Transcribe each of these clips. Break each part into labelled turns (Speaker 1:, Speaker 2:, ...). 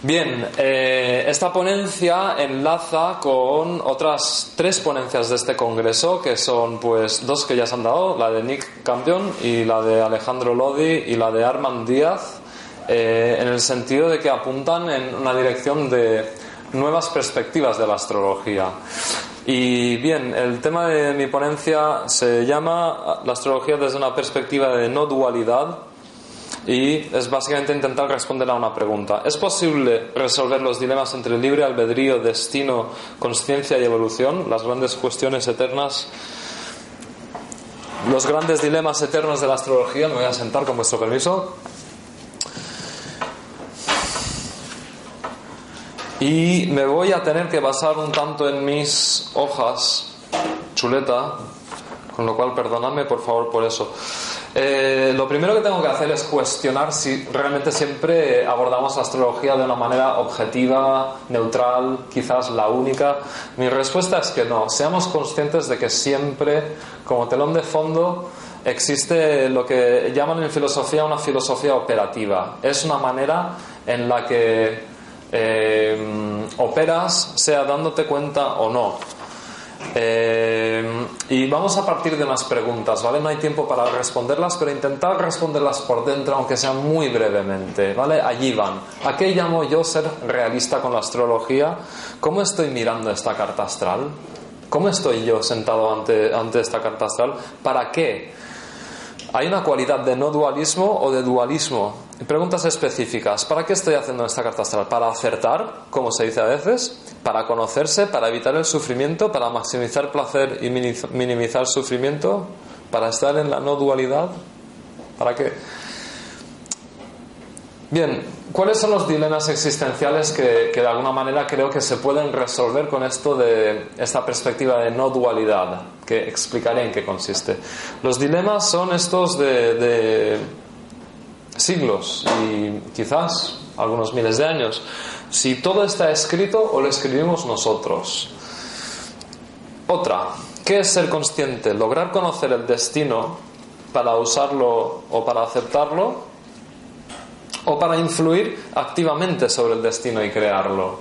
Speaker 1: Bien, eh, esta ponencia enlaza con otras tres ponencias de este congreso, que son pues dos que ya se han dado, la de Nick Campion y la de Alejandro Lodi y la de Armand Díaz, eh, en el sentido de que apuntan en una dirección de nuevas perspectivas de la astrología. Y bien, el tema de mi ponencia se llama La astrología desde una perspectiva de no dualidad y es básicamente intentar responder a una pregunta. ¿Es posible resolver los dilemas entre libre albedrío, destino, conciencia y evolución? Las grandes cuestiones eternas, los grandes dilemas eternos de la astrología. Me voy a sentar con vuestro permiso. Y me voy a tener que basar un tanto en mis hojas, chuleta, con lo cual perdonadme por favor por eso. Eh, lo primero que tengo que hacer es cuestionar si realmente siempre abordamos la astrología de una manera objetiva, neutral, quizás la única. Mi respuesta es que no. Seamos conscientes de que siempre, como telón de fondo, existe lo que llaman en filosofía una filosofía operativa. Es una manera en la que eh, operas, sea dándote cuenta o no. Eh, y vamos a partir de unas preguntas, ¿vale? No hay tiempo para responderlas, pero intentar responderlas por dentro, aunque sea muy brevemente, ¿vale? Allí van. ¿A qué llamo yo ser realista con la astrología? ¿Cómo estoy mirando esta carta astral? ¿Cómo estoy yo sentado ante, ante esta carta astral? ¿Para qué? ¿Hay una cualidad de no dualismo o de dualismo? Preguntas específicas. ¿Para qué estoy haciendo esta carta astral? ¿Para acertar, como se dice a veces? ¿Para conocerse? ¿Para evitar el sufrimiento? ¿Para maximizar placer y minimizar sufrimiento? ¿Para estar en la no dualidad? ¿Para qué? Bien, ¿cuáles son los dilemas existenciales que, de alguna manera creo que se pueden resolver con esto de esta perspectiva de no dualidad? Que explicaré en qué consiste. Los dilemas son estos de siglos y quizás algunos miles de años. Si todo está escrito o lo escribimos nosotros. Otra, ¿qué es ser consciente? Lograr conocer el destino para usarlo o para aceptarlo o para influir activamente sobre el destino y crearlo.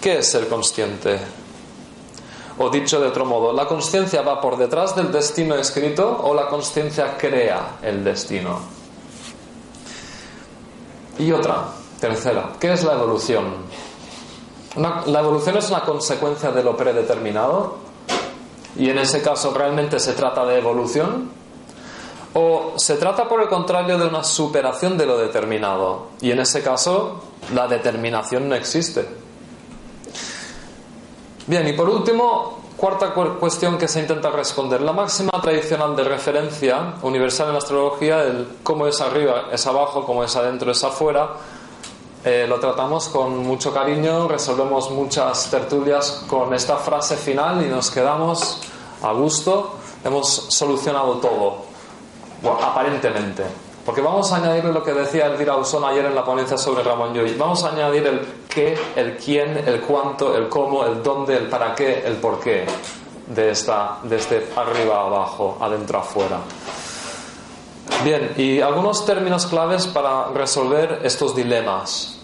Speaker 1: ¿Qué es ser consciente? O dicho de otro modo, ¿la conciencia va por detrás del destino escrito o la conciencia crea el destino? Y otra, tercera, ¿qué es la evolución? la evolución es una consecuencia de lo predeterminado y en ese caso realmente se trata de evolución o se trata, por el contrario, de una superación de lo determinado. Y en ese caso, la determinación no existe. Bien, y por último, cuarta cuestión que se intenta responder. La máxima tradicional de referencia universal en la astrología, el cómo es arriba, es abajo, cómo es adentro, es afuera, eh, lo tratamos con mucho cariño, resolvemos muchas tertulias con esta frase final y nos quedamos a gusto. Hemos solucionado todo aparentemente. Porque vamos a añadir lo que decía Elvira Usón ayer en la ponencia sobre Ramón Llull. Vamos a añadir el qué, el quién, el cuánto, el cómo, el dónde, el para qué, el por qué de esta, desde arriba a abajo, adentro a afuera. Bien, y algunos términos claves para resolver estos dilemas.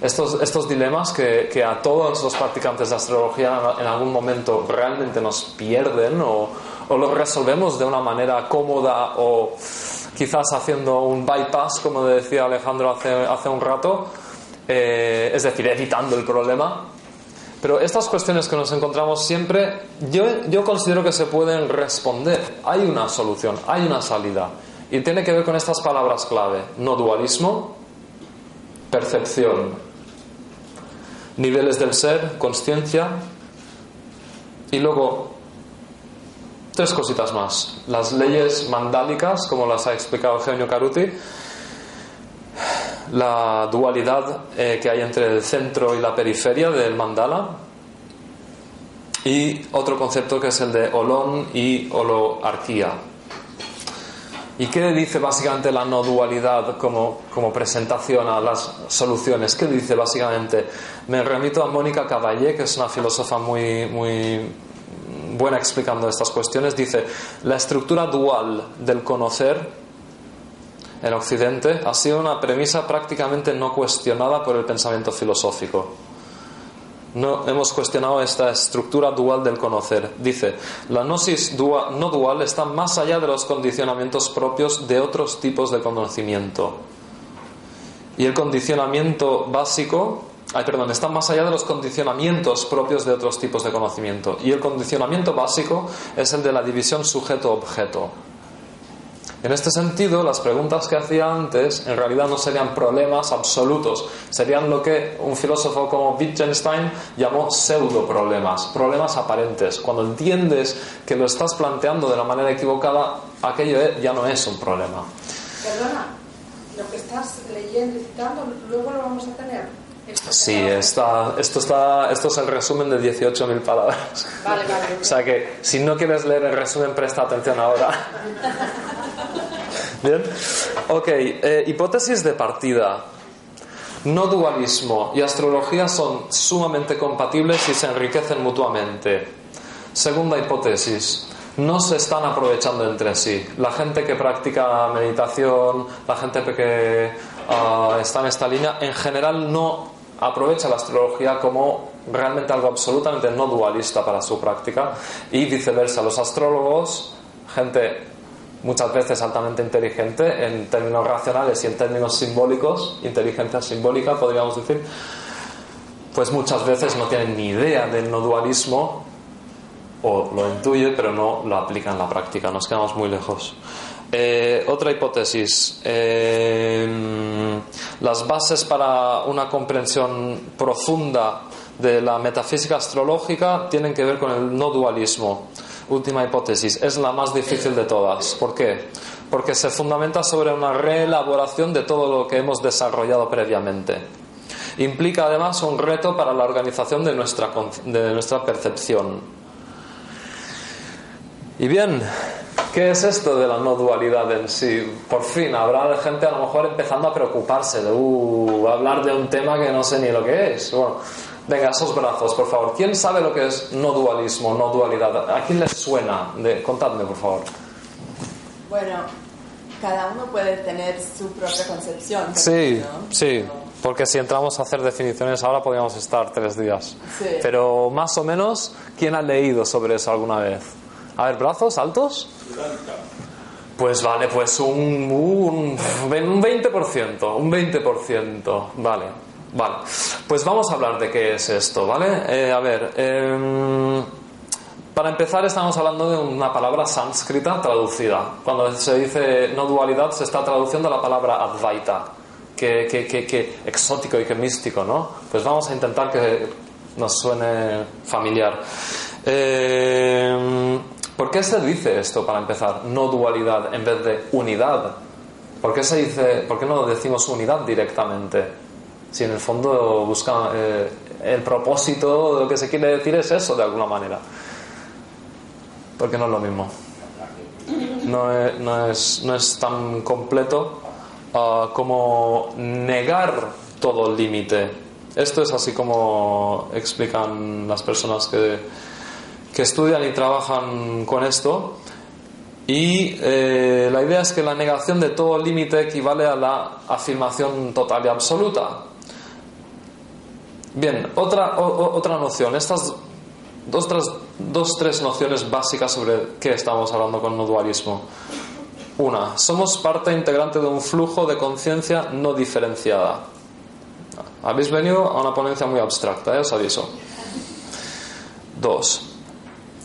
Speaker 1: Estos, dilemas que, que a todos los practicantes de astrología en algún momento realmente nos pierden o, o lo resolvemos de una manera cómoda o quizás haciendo un bypass, como decía Alejandro hace, hace un rato, eh, es decir, evitando el problema. Pero estas cuestiones que nos encontramos siempre, yo, yo considero que se pueden responder. Hay una solución, hay una salida. Y tiene que ver con estas palabras clave. No dualismo, percepción, niveles del ser, conciencia y luego tres cositas más. Las leyes mandálicas, como las ha explicado Eugenio Caruti, la dualidad eh, que hay entre el centro y la periferia del mandala y otro concepto que es el de olón y holoarquía. ¿Y qué dice básicamente la no dualidad como, como, presentación a las soluciones? ¿Qué dice básicamente? Me remito a Mónica Caballé, que es una filósofa muy, muy buena explicando estas cuestiones. Dice, la estructura dual del conocer en Occidente ha sido una premisa prácticamente no cuestionada por el pensamiento filosófico. No hemos cuestionado esta estructura dual del conocer. Dice, la gnosis no dual está más allá de los condicionamientos propios de otros tipos de conocimiento. Y el condicionamiento básico, ay, perdón, está más allá de los condicionamientos propios de otros tipos de conocimiento. Y el condicionamiento básico es el de la división sujeto-objeto. En este sentido, las preguntas que hacía antes en realidad no serían problemas absolutos, serían lo que un filósofo como Wittgenstein llamó pseudo problemas, problemas aparentes. Cuando entiendes que lo estás planteando de la manera equivocada, aquello ya no es un problema.
Speaker 2: Perdona, lo que estás leyendo y citando, luego lo vamos a tener.
Speaker 1: Sí, está, esto, está, esto es el resumen de 18.000 palabras.
Speaker 2: Vale, vale.
Speaker 1: O sea que si no quieres leer el resumen, presta atención ahora. Bien. Ok, eh, hipótesis de partida. No dualismo y astrología son sumamente compatibles y se enriquecen mutuamente. Segunda hipótesis. No se están aprovechando entre sí. La gente que practica meditación, la gente que ah, está en esta línea, en general no aprovecha la astrología como realmente algo absolutamente no dualista para su práctica y viceversa. Los astrólogos, gente muchas veces altamente inteligente en términos racionales y en términos simbólicos, inteligencia simbólica podríamos decir, pues muchas veces no tienen ni idea del no dualismo o lo intuye pero no lo aplica en la práctica, nos quedamos muy lejos. Eh, otra hipótesis. Eh, las bases para una comprensión profunda de la metafísica astrológica tienen que ver con el no dualismo. Última hipótesis. Es la más difícil de todas. ¿Por qué? Porque se fundamenta sobre una reelaboración de todo lo que hemos desarrollado previamente. Implica además un reto para la organización de nuestra, de nuestra percepción. Y bien, ¿Qué es esto de la no dualidad en sí? Por fin, habrá gente a lo mejor empezando a preocuparse de uh, hablar de un tema que no sé ni lo que es. Bueno, venga, esos brazos, por favor. ¿Quién sabe lo que es no dualismo, no dualidad? ¿A quién les suena? De, contadme, por favor.
Speaker 3: Bueno, cada uno puede tener su propia concepción.
Speaker 1: Sí, sí. Porque si entramos a hacer definiciones ahora podríamos estar tres días.
Speaker 3: Sí.
Speaker 1: Pero más o menos, ¿quién ha leído sobre eso alguna vez? A ver, brazos altos. Pues vale, pues un, un, 20%, un 20%, vale, vale. Pues vamos a hablar de qué es esto, ¿vale? Eh, a ver, em, para empezar estamos hablando de una palabra sánscrita traducida. Cuando se dice no dualidad se está traduciendo la palabra advaita, que, que, que exótico y que místico, ¿no? Pues vamos a intentar que nos suene familiar. Eh, ¿Por qué se dice esto para empezar? No dualidad en vez de unidad. ¿Por qué, se dice, ¿por qué no decimos unidad directamente? Si en el fondo busca eh, el propósito de lo que se quiere decir es eso de alguna manera. Porque no es lo mismo. No es, no es, no es tan completo ah, como negar todo límite. Esto es así como explican las personas que que estudian y trabajan con esto. Y eh, la idea es que la negación de todo límite equivale a la afirmación total y absoluta. Bien, otra, otra noción. Estas dos, tres, dos, tres nociones básicas sobre qué estamos hablando con no dualismo. Una, somos parte integrante de un flujo de conciencia no diferenciada. Habéis venido a una ponencia muy abstracta, ¿eh? os aviso. Dos,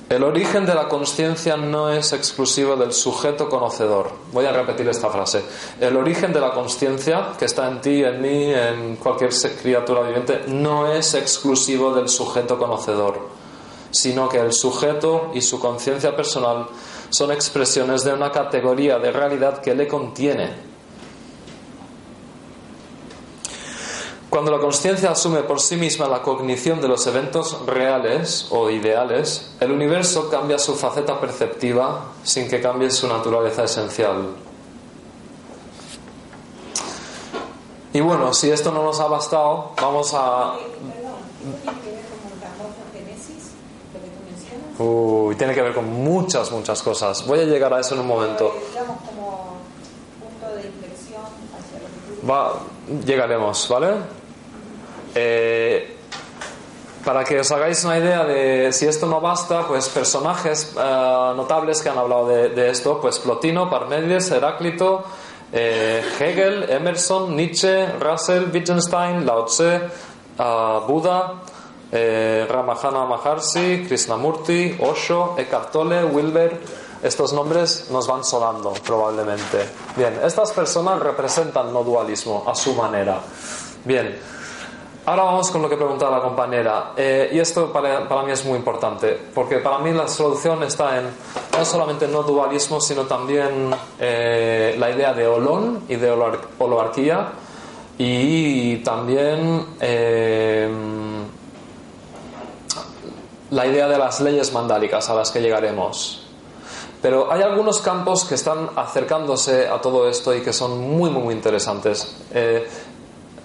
Speaker 1: El origen de la conciencia no es exclusivo del sujeto conocedor. Voy a repetir esta frase. El origen de la conciencia, que está en ti, en mí, en cualquier criatura viviente, no es exclusivo del sujeto conocedor, sino que el sujeto y su conciencia personal son expresiones de una categoría de realidad que le contiene Cuando la conciencia asume por sí misma la cognición de los eventos reales o ideales, el universo cambia su faceta perceptiva sin que cambie su naturaleza esencial. Y bueno, si esto no nos ha bastado, vamos a... Uy, tiene que ver con muchas, muchas cosas. Voy a llegar a eso en un momento. Va, llegaremos, ¿vale? Eh, para que os hagáis una idea de si esto no basta, pues personajes eh, notables que han hablado de, esto, pues Plotino, Parmenides, Heráclito, eh, Hegel, Emerson, Nietzsche, Russell, Wittgenstein, Lao Tse, Buda, Ramahana Maharshi, Krishnamurti, Osho, Eckhart Tolle, Wilber. Estos nombres nos van sonando probablemente. Bien, estas personas representan no dualismo a su manera. Bien, Ahora vamos con lo que preguntaba la compañera. Eh, y esto para, para, mí es muy importante, porque para mí la solución está en no solamente no dualismo, sino también eh, la idea de holón y de holoarquía y también eh, la idea de las leyes mandálicas a las que llegaremos. Pero hay algunos campos que están acercándose a todo esto y que son muy, muy, muy interesantes.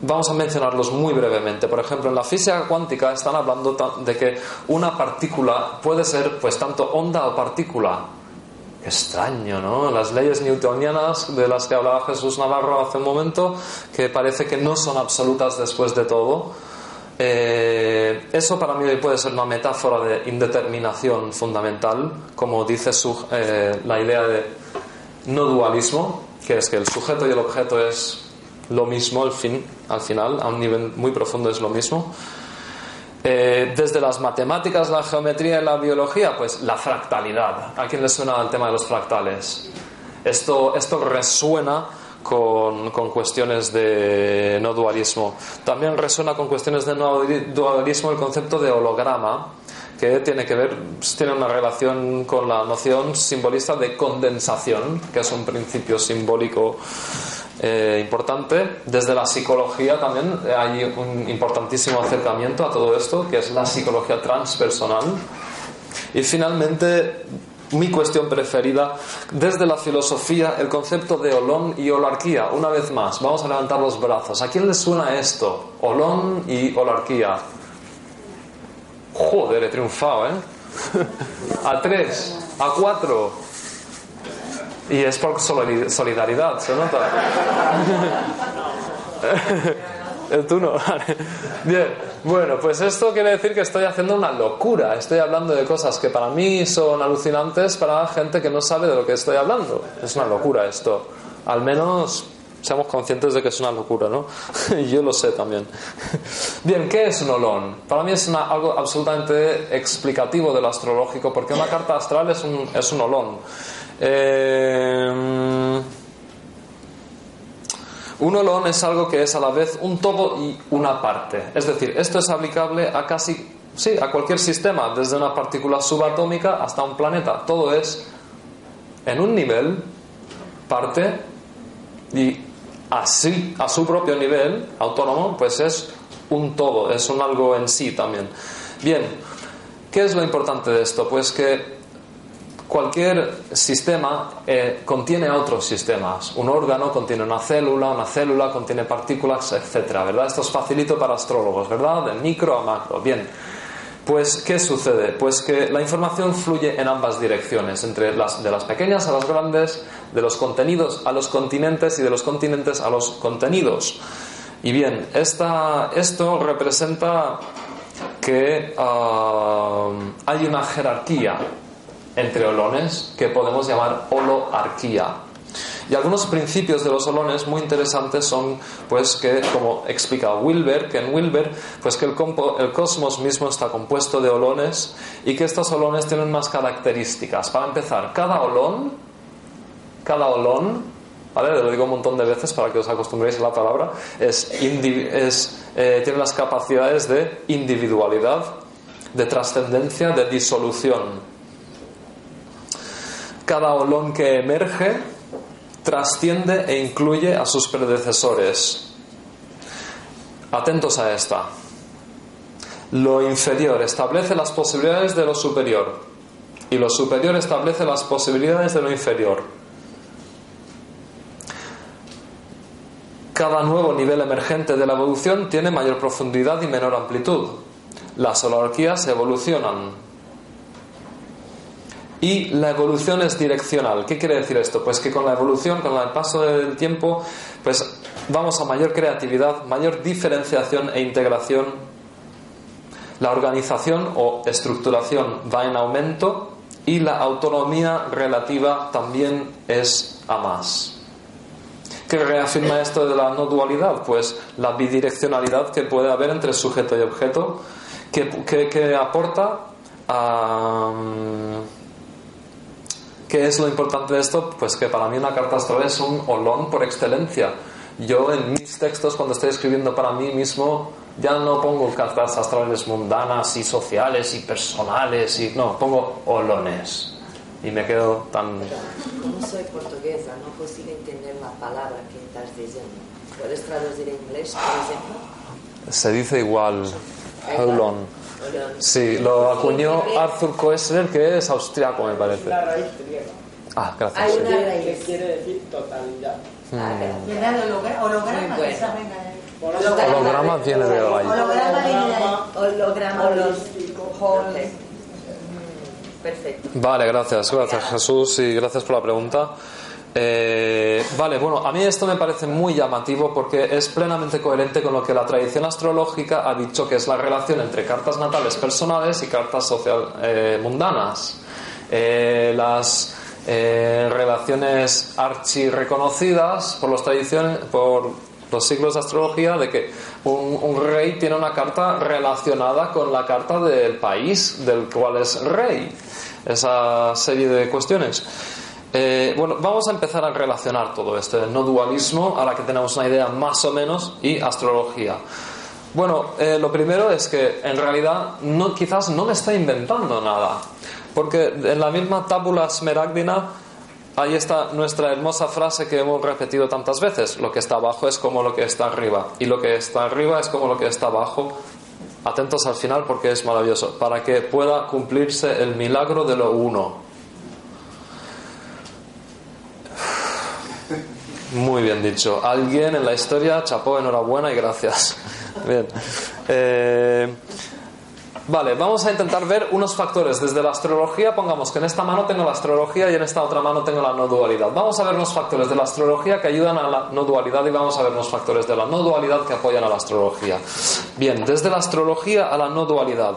Speaker 1: Vamos a mencionarlos muy brevemente. Por ejemplo, en la física cuántica están hablando de que una partícula puede ser pues tanto onda o partícula. Qué extraño, ¿no? Las leyes newtonianas de las que hablaba Jesús Navarro hace un momento, que parece que no son absolutas después de todo. Eh, eso para mí puede ser una metáfora de indeterminación fundamental, como dice eh, la idea de no dualismo, que es que el sujeto y el objeto es lo mismo al, fin, al final, a un nivel muy profundo es lo mismo. Eh, desde las matemáticas, la geometría y la biología, pues la fractalidad. ¿A quién le suena el tema de los fractales? Esto, esto resuena con, con, cuestiones de no dualismo. También resuena con cuestiones de no dualismo el concepto de holograma, que tiene que ver, tiene una relación con la noción simbolista de condensación, que es un principio simbólico eh, importante. Desde la psicología también hay un importantísimo acercamiento a todo esto, que es la psicología transpersonal. Y finalmente, mi cuestión preferida, desde la filosofía, el concepto de olón y holarquía. Una vez más, vamos a levantar los brazos. ¿A quién le suena esto? Olón y holarquía. Joder, he triunfado, ¿eh? a tres, a cuatro. Y es por solidaridad, ¿se nota? El tú no. Bien, bueno, pues esto quiere decir que estoy haciendo una locura. Estoy hablando de cosas que para mí son alucinantes para gente que no sabe de lo que estoy hablando. Es una locura esto. Al menos seamos conscientes de que es una locura, ¿no? yo lo sé también. Bien, ¿qué es un olón? Para mí es algo absolutamente explicativo de lo astrológico, porque una carta astral es un, es un olón. Eh, un olón es algo que es a la vez un todo y una parte. Es decir, esto es aplicable a casi, sí, a cualquier sistema, desde una partícula subatómica hasta un planeta. Todo es en un nivel, parte, y así, a su propio nivel autónomo, pues es un todo, es un algo en sí también. Bien, ¿qué es lo importante de esto? Pues que Cualquier sistema eh, contiene otros sistemas. Un órgano contiene una célula, una célula contiene partículas, etcétera, ¿verdad? Esto es facilito para astrólogos, ¿verdad? De micro a macro. Bien. Pues, ¿qué sucede? Pues que la información fluye en ambas direcciones, entre las, de las pequeñas a las grandes, de los contenidos a los continentes y de los continentes a los contenidos. Y bien, esta, esto representa que ah, hay una jerarquía entre olones que podemos llamar holoarquía. Y algunos principios de los olones muy interesantes son, pues, que, como explica Wilber, que en Wilber, pues que el, cosmos mismo está compuesto de olones y que estos olones tienen unas características. Para empezar, cada olón, cada olón ¿Vale? Lo digo un montón de veces para que os acostumbréis a la palabra. Es eh, tiene las capacidades de individualidad, de trascendencia, de disolución. Cada olón que emerge trasciende e incluye a sus predecesores. Atentos a esta. Lo inferior establece las posibilidades de lo superior y lo superior establece las posibilidades de lo inferior. Cada nuevo nivel emergente de la evolución tiene mayor profundidad y menor amplitud. Las holarquías evolucionan y la evolución es direccional. ¿Qué quiere decir esto? Pues que con la evolución, con el paso del tiempo, pues vamos a mayor creatividad, mayor diferenciación e integración. La organización o estructuración va en aumento y la autonomía relativa también es a más. ¿Qué reafirma esto de la no dualidad? Pues la bidireccionalidad que puede haber entre sujeto y objeto, que, aporta a ¿Qué es lo importante de esto? Pues que para mí una carta astral es un olón por excelencia. Yo en mis textos, cuando estoy escribiendo para mí mismo, ya no pongo cartas astrales mundanas y sociales y personales, y no, pongo olones. Y me quedo tan...
Speaker 4: Como soy portuguesa, no consigo entender la palabra que estás diciendo. ¿Puedes traducir en inglés, por ejemplo?
Speaker 1: Se dice igual, olón. Sí, lo acuñó Arthur Koestler, que es austriaco, me parece. Ah, gracias.
Speaker 4: Hay una
Speaker 5: Que
Speaker 4: raíz.
Speaker 5: quiere decir totalidad.
Speaker 6: ¿Verdad? El hologra- holograma,
Speaker 4: Muy
Speaker 6: esa
Speaker 4: bueno.
Speaker 6: venga de-
Speaker 1: Holograma viene de ahí.
Speaker 6: Holograma viene de ahí.
Speaker 4: Holograma Perfecto. Perfecto.
Speaker 1: Vale, gracias, gracias Jesús y gracias por la pregunta. Eh, vale, bueno, a mí esto me parece muy llamativo porque es plenamente coherente con lo que la tradición astrológica ha dicho que es la relación entre cartas natales personales y cartas social eh, mundanas. Eh, las eh, relaciones archi reconocidas por, los tradiciones, por los siglos de astrología de que un, rey tiene una carta relacionada con la carta del país del cual es rey. Esa serie de cuestiones. Eh, bueno, vamos a empezar a relacionar todo esto, el no dualismo, ahora que tenemos una idea más o menos, y astrología. Bueno, eh, lo primero es que en realidad no, quizás no me está inventando nada, porque en la misma tábula smeragdina ahí está nuestra hermosa frase que hemos repetido tantas veces, lo que está abajo es como lo que está arriba, y lo que está arriba es como lo que está abajo. Atentos al final porque es maravilloso, para que pueda cumplirse el milagro de lo uno. Muy bien dicho. Alguien en la historia chapó, enhorabuena y gracias. Bien. Eh, vale, vamos a intentar ver unos factores. Desde la astrología, pongamos que en esta mano tengo la astrología y en esta otra mano tengo la no dualidad. Vamos a ver unos factores de la astrología que ayudan a la no dualidad y vamos a ver unos factores de la no dualidad que apoyan a la astrología. Bien, desde la astrología a la no dualidad.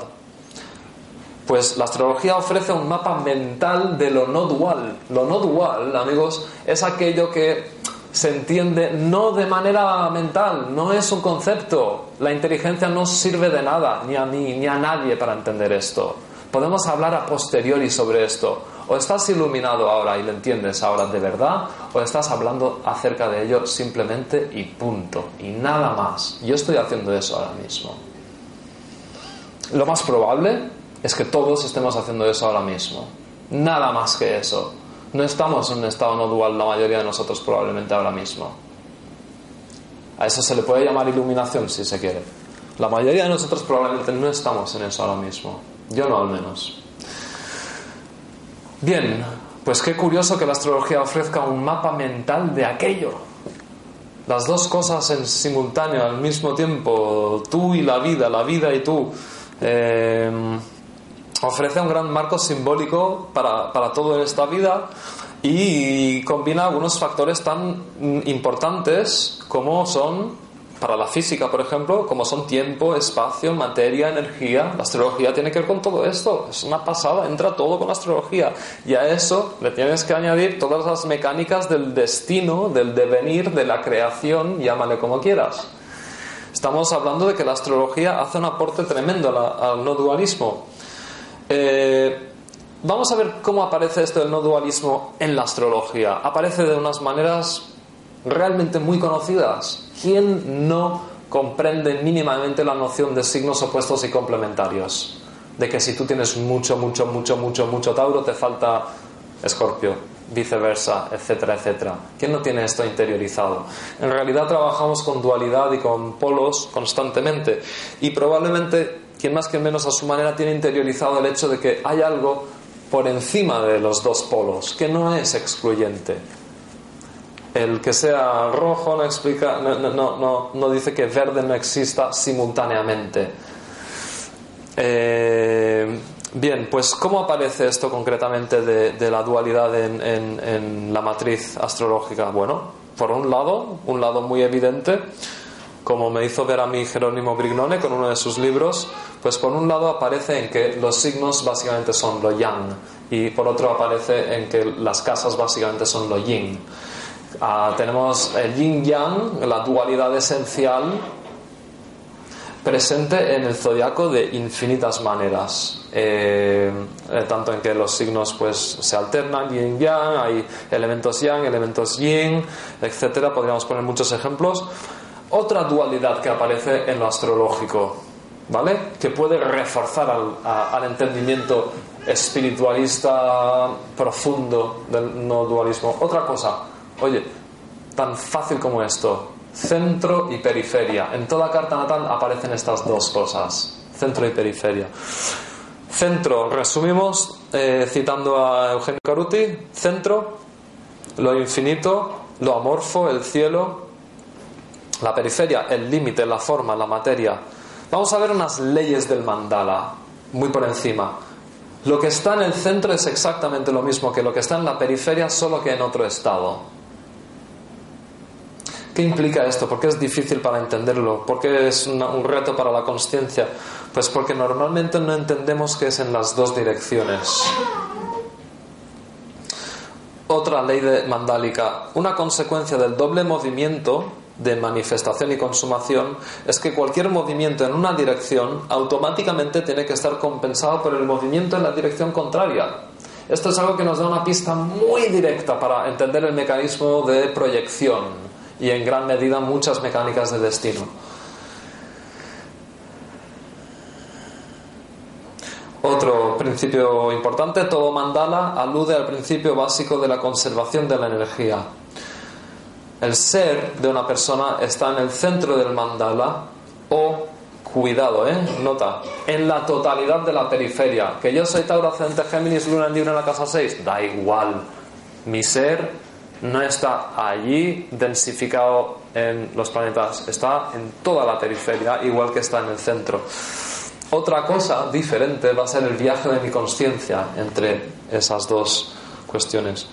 Speaker 1: Pues la astrología ofrece un mapa mental de lo no dual. Lo no dual, amigos, es aquello que se entiende no de manera mental, no es un concepto. La inteligencia no sirve de nada, ni a mí, ni a nadie para entender esto. Podemos hablar a posteriori sobre esto. O estás iluminado ahora y lo entiendes ahora de verdad, o estás hablando acerca de ello simplemente y punto. Y nada más. Yo estoy haciendo eso ahora mismo. Lo más probable es que todos estemos haciendo eso ahora mismo. Nada más que eso. No estamos en un estado no dual la mayoría de nosotros probablemente ahora mismo. A eso se le puede llamar iluminación si se quiere. La mayoría de nosotros probablemente no estamos en eso ahora mismo. Yo no al menos. Bien, pues qué curioso que la astrología ofrezca un mapa mental de aquello. Las dos cosas en simultáneo al mismo tiempo, tú y la vida, la vida y tú. Eh, ofrece un gran marco simbólico para, para todo en esta vida y combina algunos factores tan importantes como son para la física, por ejemplo, como son tiempo, espacio, materia, energía. La astrología tiene que ver con todo esto. Es una pasada, entra todo con la astrología. Y a eso le tienes que añadir todas las mecánicas del destino, del devenir, de la creación, llámale como quieras. Estamos hablando de que la astrología hace un aporte tremendo al no dualismo. Eh, vamos a ver cómo aparece esto del no dualismo en la astrología. Aparece de unas maneras realmente muy conocidas. ¿Quién no comprende mínimamente la noción de signos opuestos y complementarios? De que si tú tienes mucho, mucho, mucho, mucho, mucho Tauro, te falta Escorpio, viceversa, etcétera, etcétera. ¿Quién no tiene esto interiorizado? En realidad trabajamos con dualidad y con polos constantemente y probablemente quien más que menos a su manera tiene interiorizado el hecho de que hay algo por encima de los dos polos, que no es excluyente. El que sea rojo no explica, no, no, no, no- dice que verde no exista simultáneamente. Eh, bien, pues ¿cómo aparece esto concretamente de, la dualidad en la matriz astrológica? Bueno, por un lado, un lado muy evidente, como me hizo ver a mí Jerónimo Brignone con uno de sus libros, pues por un lado aparece en que los signos básicamente son lo yang y por otro aparece en que las casas básicamente son lo yin. Ah, tenemos el yin yang, la dualidad esencial presente en el zodiaco de infinitas maneras. Eh, eh, tanto en que los signos pues se alternan, yin yang, hay elementos yang, elementos yin, etcétera. Podríamos poner muchos ejemplos. Otra dualidad que aparece en lo astrológico, ¿vale? Que puede reforzar al, entendimiento espiritualista profundo del no dualismo. Otra cosa, oye, tan fácil como esto, centro y periferia. En toda carta natal aparecen estas dos cosas, centro y periferia. Centro, resumimos eh, citando a Eugenio Caruti, centro, lo infinito, lo amorfo, el cielo, la periferia, el límite, la forma, la materia. Vamos a ver unas leyes del mandala, muy por encima. Lo que está en el centro es exactamente lo mismo que lo que está en la periferia, solo que en otro estado. ¿Qué implica esto? ¿Por qué es difícil para entenderlo? ¿Por qué es un reto para la conciencia? Pues porque normalmente no entendemos que es en las dos direcciones. Otra ley de mandálica, una consecuencia del doble movimiento de manifestación y consumación es que cualquier movimiento en una dirección automáticamente tiene que estar compensado por el movimiento en la dirección contraria. Esto es algo que nos da una pista muy directa para entender el mecanismo de proyección y en gran medida muchas mecánicas de destino. Otro principio importante, todo mandala alude al principio básico de la conservación de la energía. El ser de una persona está en el centro del mandala o, cuidado, ¿eh? nota, en la totalidad de la periferia. Que yo soy Tauro, Ascendente Géminis, Luna en Libra en la casa 6, da igual. Mi ser no está allí densificado en los planetas, está en toda la periferia, igual que está en el centro. Otra cosa diferente va a ser el viaje de mi conciencia entre esas dos cuestiones.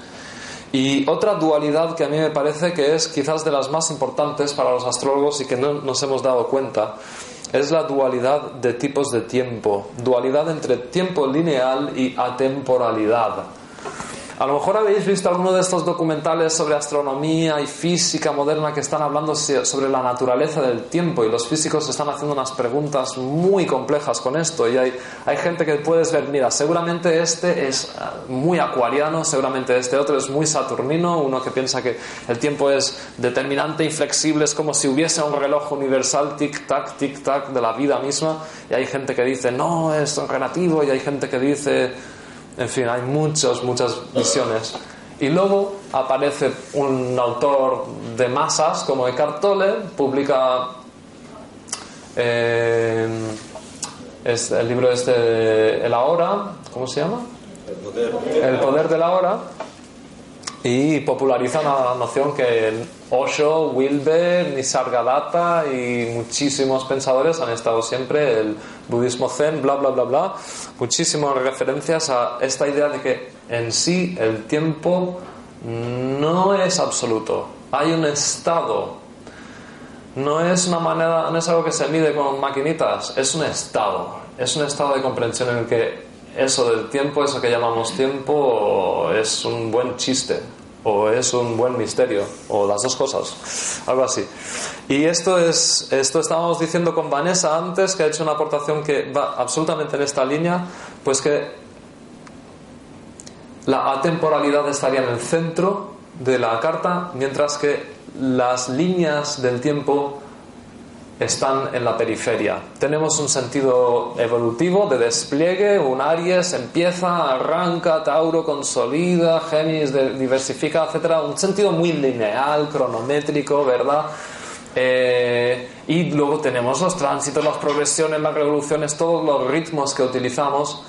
Speaker 1: Y otra dualidad que a mí me parece que es quizás de las más importantes para los astrólogos y que no nos hemos dado cuenta es la dualidad de tipos de tiempo, dualidad entre tiempo lineal y atemporalidad. A lo mejor habéis visto alguno de estos documentales sobre astronomía y física moderna que están hablando sobre la naturaleza del tiempo y los físicos están haciendo unas preguntas muy complejas con esto y hay, hay gente que puedes ver, mira, seguramente este es ah, muy acuariano, seguramente este otro es muy saturnino, uno que piensa que el tiempo es determinante, inflexible, es como si hubiese un reloj universal, tic-tac, tic-tac de la vida misma y hay gente que dice, no, es relativo y hay gente que dice... En fin, hay muchas, muchas visiones. Y luego aparece un autor de masas como Eckhart Tolle, publica eh, es el libro este de El Ahora, ¿cómo se llama? El poder de la hora. Y populariza una noción que Osho, Wilber, Nisargadatta y muchísimos pensadores han estado siempre, el budismo zen, bla, bla, bla, bla, muchísimas referencias a esta idea de que en sí el tiempo no es absoluto. Hay un estado. No es una manera, no es algo que se mide con maquinitas, es un estado, es un estado de comprensión en el que eso del tiempo, eso que llamamos tiempo, es un buen chiste o es un buen misterio o las dos cosas, algo así. Y esto es, esto estábamos diciendo con Vanessa antes, que ha hecho una aportación que va absolutamente en esta línea, pues que la atemporalidad estaría en el centro de la carta, mientras que las líneas del tiempo están en la periferia. Tenemos un sentido evolutivo de despliegue, un Aries empieza, arranca, Tauro consolida, Géminis diversifica, etcétera, un sentido muy lineal, cronométrico, ¿verdad? Eh, y luego tenemos los tránsitos, las progresiones, las revoluciones, todos los ritmos que utilizamos.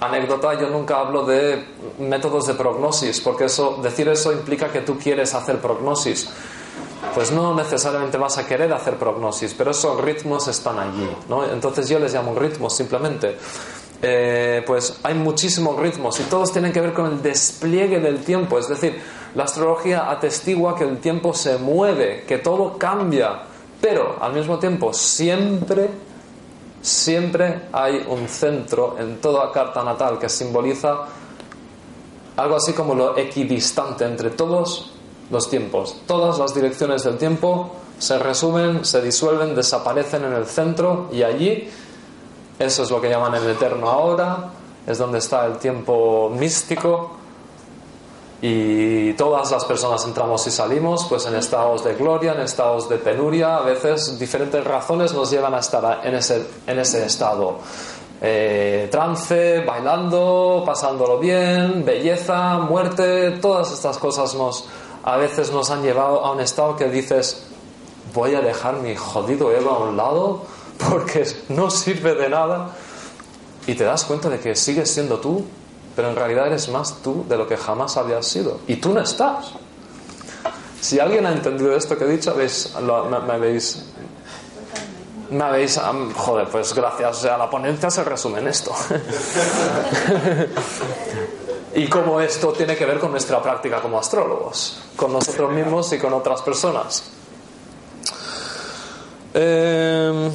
Speaker 1: Anécdota, yo nunca hablo de métodos de prognosis, porque eso, decir eso implica que tú quieres hacer prognosis pues no necesariamente vas a querer hacer prognosis, pero esos ritmos están allí, ¿no? Entonces yo les llamo ritmos simplemente. Eh, pues hay muchísimos ritmos y todos tienen que ver con el despliegue del tiempo, es decir, la astrología atestigua que el tiempo se mueve, que todo cambia, pero al mismo tiempo siempre, siempre hay un centro en toda carta natal que simboliza algo así como lo equidistante entre todos los tiempos. Todas las direcciones del tiempo se resumen, se disuelven, desaparecen en el centro y allí, eso es lo que llaman el eterno ahora, es donde está el tiempo místico y todas las personas entramos y salimos pues en estados de gloria, en estados de penuria, a veces diferentes razones nos llevan a estar en ese, en ese estado. Eh, trance, bailando, pasándolo bien, belleza, muerte, todas estas cosas nos, a veces nos han llevado a un estado que dices, voy a dejar mi jodido ego a un lado porque no sirve de nada. Y te das cuenta de que sigues siendo tú, pero en realidad eres más tú de lo que jamás habías sido. Y tú no estás. Si alguien ha entendido esto que he dicho, ¿veis? me, habéis... Me habéis... joder, pues gracias. a la ponencia se resume en esto. y cómo esto tiene que ver con nuestra práctica como astrólogos, con nosotros mismos y con otras personas. Em,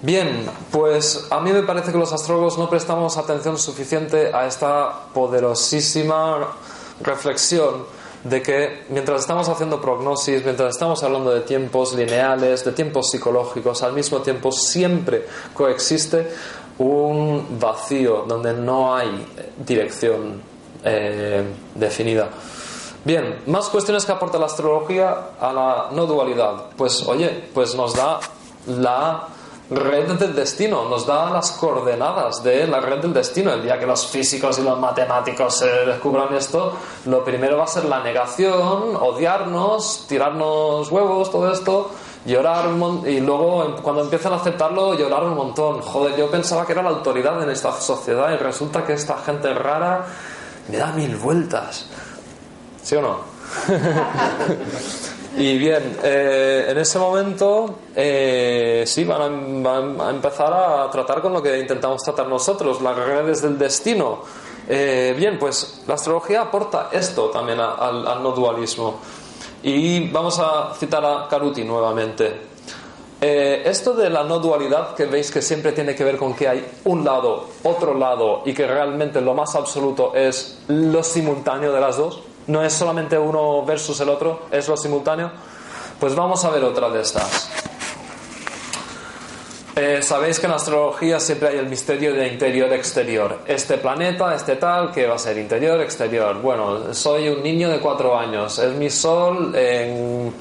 Speaker 1: bien, pues a mí me parece que los astrólogos no prestamos atención suficiente a esta poderosísima reflexión de que mientras estamos haciendo prognosis, mientras estamos hablando de tiempos lineales, de tiempos psicológicos, al mismo tiempo siempre coexiste un vacío donde no hay dirección eh, definida. Bien, más cuestiones que aporta la astrología a la no dualidad. Pues oye, pues nos da la red del destino, nos da las coordenadas de la red del destino. El día que los físicos y los matemáticos descubran esto, lo primero va a ser la negación, odiarnos, tirarnos huevos, todo esto llorar un montón y luego cuando empiezan a aceptarlo llorar un montón. Joder, yo pensaba que era la autoridad en esta sociedad y resulta que esta gente rara me da mil vueltas. ¿Sí o no? y bien, eh, en ese momento eh, sí van a, empezar a tratar con lo que intentamos tratar nosotros, las redes del destino. Eh, bien, pues la astrología aporta esto también al no dualismo. Y vamos a citar a Karuti nuevamente. Eh, esto de la no dualidad, que veis que siempre tiene que ver con que hay un lado, otro lado, y que realmente lo más absoluto es lo simultáneo de las dos, no es solamente uno versus el otro, es lo simultáneo, pues vamos a ver otra de estas. Eh, sabéis que en astrología siempre hay el misterio de interior-exterior. Este planeta, este tal, que va a ser interior-exterior. Bueno, soy un niño de cuatro años, es mi sol en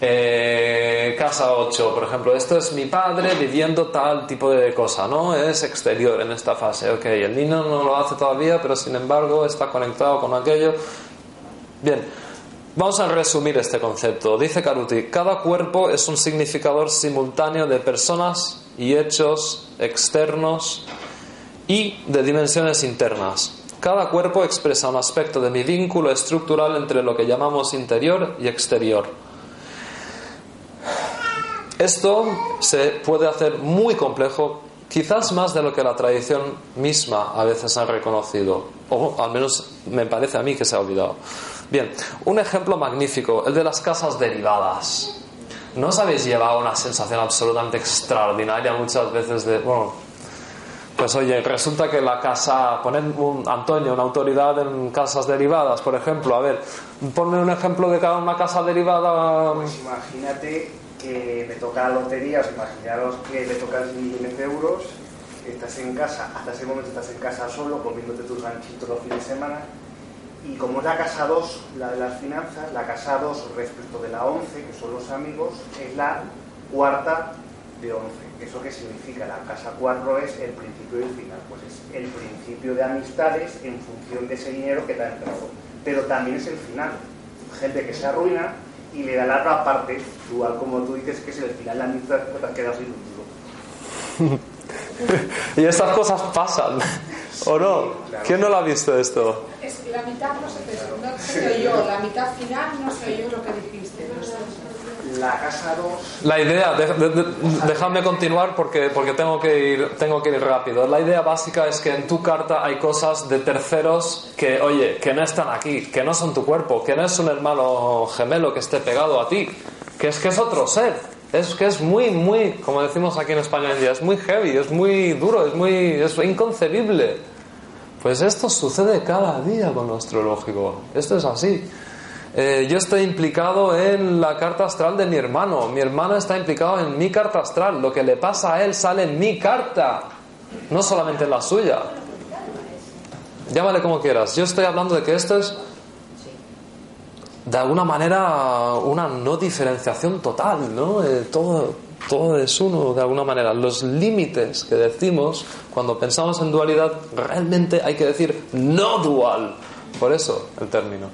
Speaker 1: eh, casa 8, por ejemplo. Esto es mi padre viviendo tal tipo de cosa, ¿no? Es exterior en esta fase. Ok, el niño no lo hace todavía, pero sin embargo está conectado con aquello. Bien. Vamos a resumir este concepto. Dice Karuti, cada cuerpo es un significador simultáneo de personas y hechos externos y de dimensiones internas. Cada cuerpo expresa un aspecto de mi vínculo estructural entre lo que llamamos interior y exterior. Esto se puede hacer muy complejo, quizás más de lo que la tradición misma a veces ha reconocido, o al menos me parece a mí que se ha olvidado. Bien, un ejemplo magnífico, el de las casas derivadas. ¿No os habéis llevado una sensación absolutamente extraordinaria muchas veces de, bueno, pues oye, resulta que la casa, poner un Antonio, una autoridad en casas derivadas, por ejemplo, a ver, ponme un ejemplo de cada una casa derivada.
Speaker 5: Pues imagínate que le toca la lotería, os imaginaros que le tocan millones de euros, estás en casa, hasta ese momento estás en casa solo, comiéndote tus ganchitos los fines de semana, y como es la casa 2, la de las finanzas, la casa 2 respecto de la 11, que son los amigos, es la cuarta de 11. ¿Eso qué significa? La casa 4 es el principio y el final, pues es el principio de amistades en función de ese dinero que te ha entrado, pero también es el final. Gente que se arruina y le da la otra parte, igual como tú dices que es el final de la amistad, pues te has quedado sin un duro.
Speaker 1: y estas cosas pasan, ¿o no? ¿Quién no lo ha visto esto?
Speaker 2: Es que la mitad no se te no te oyó, la mitad final no se oyó lo que dijiste. No sé.
Speaker 5: La casa 2
Speaker 1: La idea, de- de- de- dejadme continuar porque, porque tengo, que ir, tengo que ir rápido. La idea básica es que en tu carta hay cosas de terceros que, oye, que no están aquí, que no son tu cuerpo, que no es un hermano gemelo que esté pegado a ti, que es que es otro ser. Es que es muy, muy, como decimos aquí en España en día, es muy heavy, es muy duro, es muy es inconcebible. Pues esto sucede cada día con lo astrológico. Esto es así. Eh, yo estoy implicado en la carta astral de mi hermano. Mi hermano está implicado en mi carta astral. Lo que le pasa a él sale en mi carta, no solamente en la suya. Llámale como quieras. Yo estoy hablando de que esto es, de alguna manera, una no diferenciación total, ¿no? Eh, todo, todo es uno, de alguna manera. Los límites que decimos cuando pensamos en dualidad, realmente hay que decir no dual. Por eso el término.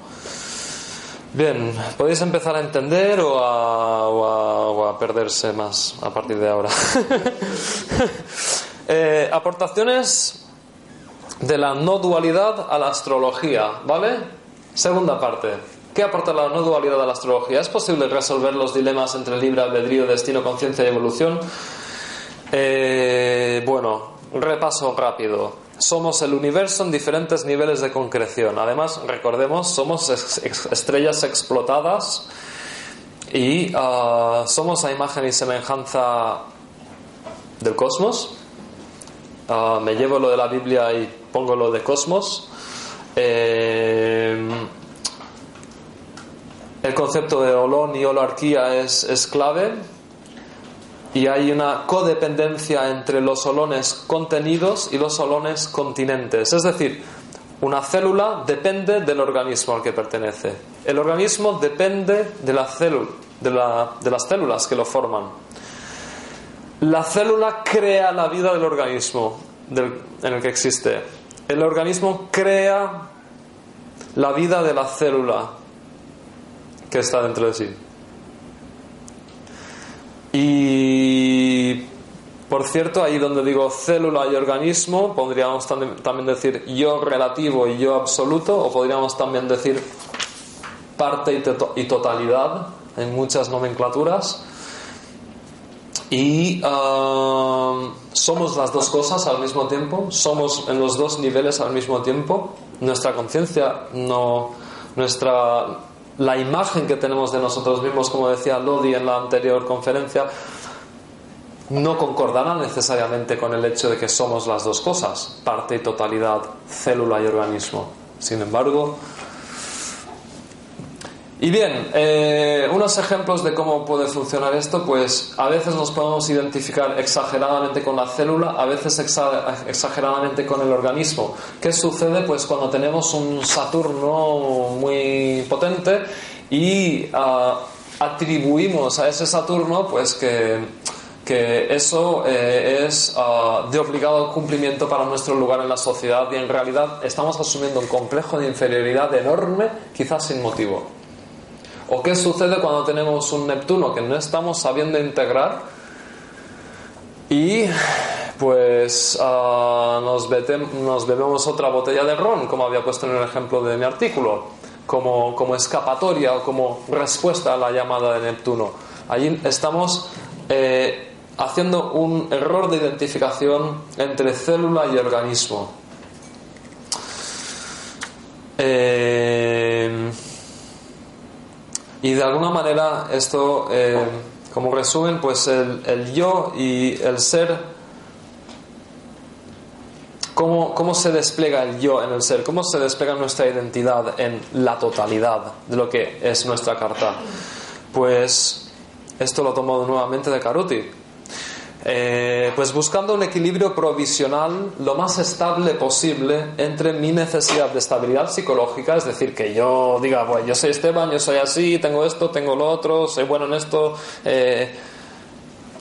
Speaker 1: Bien, podéis empezar a entender o a, o a- perderse más a partir de ahora. Eh, aportaciones de la no dualidad a la astrología, ¿vale? Segunda parte. ¿Qué aporta la no dualidad a la astrología? ¿Es posible resolver los dilemas entre libre albedrío, destino, conciencia y evolución? Eh, bueno, repaso rápido. Somos el universo en diferentes niveles de concreción. Además, recordemos, somos estrellas explotadas y ah, somos a imagen y semejanza del cosmos. Ah, me llevo lo de la Biblia y pongo lo de cosmos. Eh, el concepto de holón y holarquía es, clave y hay una codependencia entre los holones contenidos y los holones continentes. Es decir, una célula depende del organismo al que pertenece. El organismo depende de, las células que lo forman. La célula crea la vida del organismo en el que existe. El organismo crea la vida de la célula que está dentro de sí. Y por cierto, ahí donde digo célula y organismo, podríamos tam- también decir yo relativo y yo absoluto, o podríamos también decir parte y, to- y totalidad en muchas nomenclaturas. Y ah, somos las dos cosas al mismo tiempo, somos en los dos niveles al mismo tiempo. Nuestra conciencia, no, nuestra, la imagen que tenemos de nosotros mismos, como decía Lodi en la anterior conferencia, no concordará necesariamente con el hecho de que somos las dos cosas, parte y totalidad, célula y organismo. Sin embargo, y bien, eh, unos ejemplos de cómo puede funcionar esto, pues a veces nos podemos identificar exageradamente con la célula, a veces exa- exageradamente con el organismo. ¿Qué sucede? Pues cuando tenemos un Saturno muy potente y ah, atribuimos a ese Saturno, pues que, que eso eh, es ah, de obligado cumplimiento para nuestro lugar en la sociedad y en realidad estamos asumiendo un complejo de inferioridad enorme, quizás sin motivo. ¿O qué sucede cuando tenemos un Neptuno que no estamos sabiendo integrar y pues ah, nos, bebemos otra botella de ron, como había puesto en el ejemplo de mi artículo, como, como escapatoria o como respuesta a la llamada de Neptuno? Allí estamos eh, haciendo un error de identificación entre célula y organismo. Eh, Y de alguna manera esto, eh, como resumen, pues el, yo y el ser ¿Cómo, ¿Cómo, se despliega el yo en el ser? ¿Cómo se despliega nuestra identidad en la totalidad de lo que es nuestra carta? Pues esto lo tomo nuevamente de Caruti. Eh, pues buscando un equilibrio provisional lo más estable posible entre mi necesidad de estabilidad psicológica, es decir, que yo diga, bueno, yo soy Esteban, yo soy así, tengo esto, tengo lo otro, soy bueno en esto. Eh,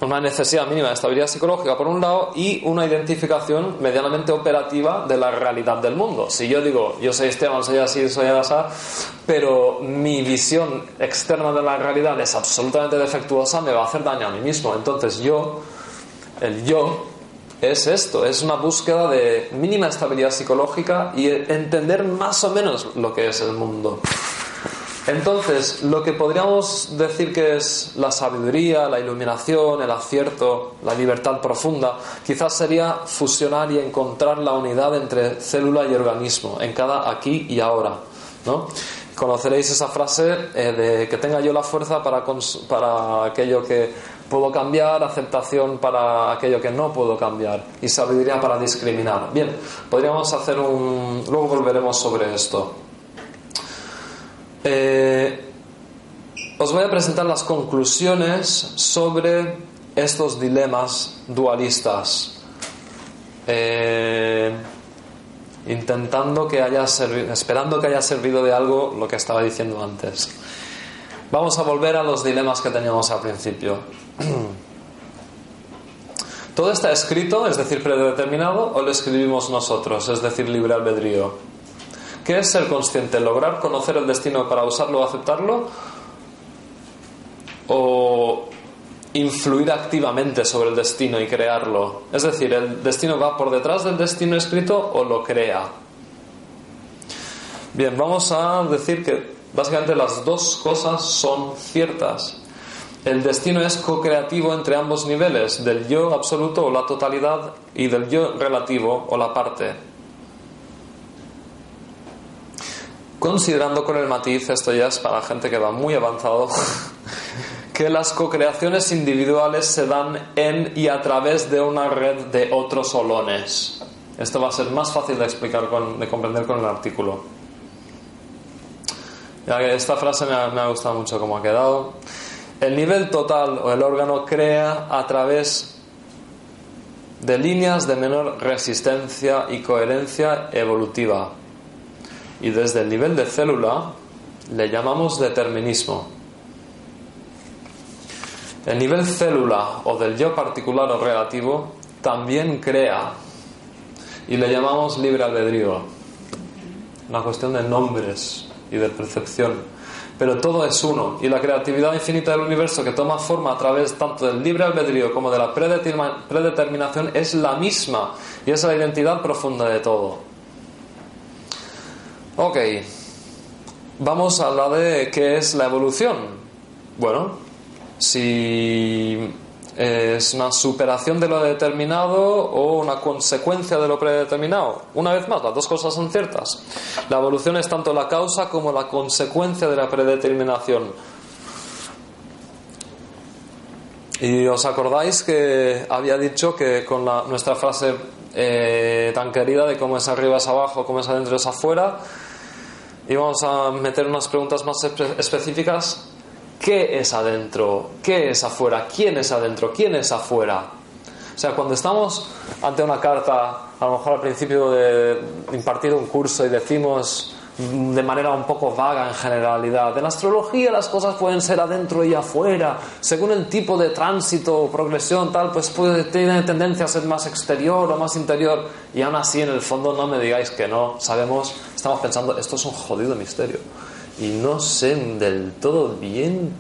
Speaker 1: una necesidad mínima de estabilidad psicológica por un lado y una identificación medianamente operativa de la realidad del mundo. Si yo digo, yo soy Esteban, soy así, soy así, pero mi visión externa de la realidad es absolutamente defectuosa, me va a hacer daño a mí mismo. Entonces yo, el yo, es esto, es una búsqueda de mínima estabilidad psicológica y entender más o menos lo que es el mundo. Entonces, lo que podríamos decir que es la sabiduría, la iluminación, el acierto, la libertad profunda, quizás sería fusionar y encontrar la unidad entre célula y organismo, en cada aquí y ahora. ¿no? Conoceréis esa frase eh, de que tenga yo la fuerza para, para aquello que puedo cambiar, aceptación para aquello que no puedo cambiar y sabiduría para discriminar. Bien, podríamos hacer un... Luego volveremos sobre esto. Eh, os voy a presentar las conclusiones sobre estos dilemas dualistas. Eh, intentando que haya esperando que haya servido de algo lo que estaba diciendo antes. Vamos a volver a los dilemas que teníamos al principio. ¿Todo está escrito, es decir, predeterminado, o lo escribimos nosotros, es decir, libre albedrío? ¿Qué es ser consciente? ¿Lograr conocer el destino para usarlo o aceptarlo? ¿O influir activamente sobre el destino y crearlo? Es decir, ¿el destino va por detrás del destino escrito o lo crea? Bien, vamos a decir que básicamente las dos cosas son ciertas. El destino es co-creativo entre ambos niveles, del yo absoluto o la totalidad y del yo relativo o la parte. considerando con el matiz, esto ya es para gente que va muy avanzado, que las co-creaciones individuales se dan en y a través de una red de otros olones. Esto va a ser más fácil de explicar, de comprender con el artículo. Esta frase me ha, me ha gustado mucho como ha quedado. El nivel total o el órgano crea a través de líneas de menor resistencia y coherencia evolutiva y desde el nivel de célula le llamamos determinismo. El nivel célula o del yo particular o relativo también crea y le llamamos libre albedrío. Una cuestión de nombres y de percepción. Pero todo es uno y la creatividad infinita del universo que toma forma a través tanto del libre albedrío como de la predeterminación es la misma y es la identidad profunda de todo. Ok, vamos a hablar de qué es la evolución. Bueno, si es una superación de lo determinado o una consecuencia de lo predeterminado. Una vez más, las dos cosas son ciertas. La evolución es tanto la causa como la consecuencia de la predeterminación. Y os acordáis que había dicho que con la, nuestra frase eh, tan querida de cómo es arriba es abajo, cómo es adentro es afuera, y vamos a meter unas preguntas más específicas. ¿Qué es adentro? ¿Qué es afuera? ¿Quién es adentro? ¿Quién es afuera? O sea, cuando estamos ante una carta, a lo mejor al principio de impartir un curso y decimos de manera un poco vaga en generalidad. En astrología las cosas pueden ser adentro y afuera. Según el tipo de tránsito o progresión, tal, pues puede tener tendencia a ser más exterior o más interior. Y aún así, en el fondo, no me digáis que no. Sabemos, estamos pensando, esto es un jodido misterio. Y no sé del todo bien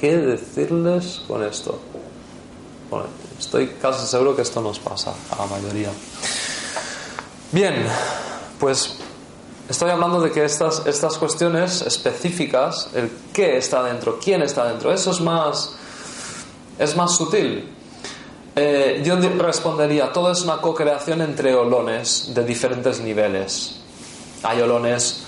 Speaker 1: qué decirles con esto. Estoy casi seguro que esto nos pasa a la mayoría. Bien, pues Estoy hablando de que estas, estas cuestiones específicas, el qué está dentro, quién está dentro, eso es más, es más sutil. Eh, yo respondería, todo es una co-creación entre olones de diferentes niveles. Hay olones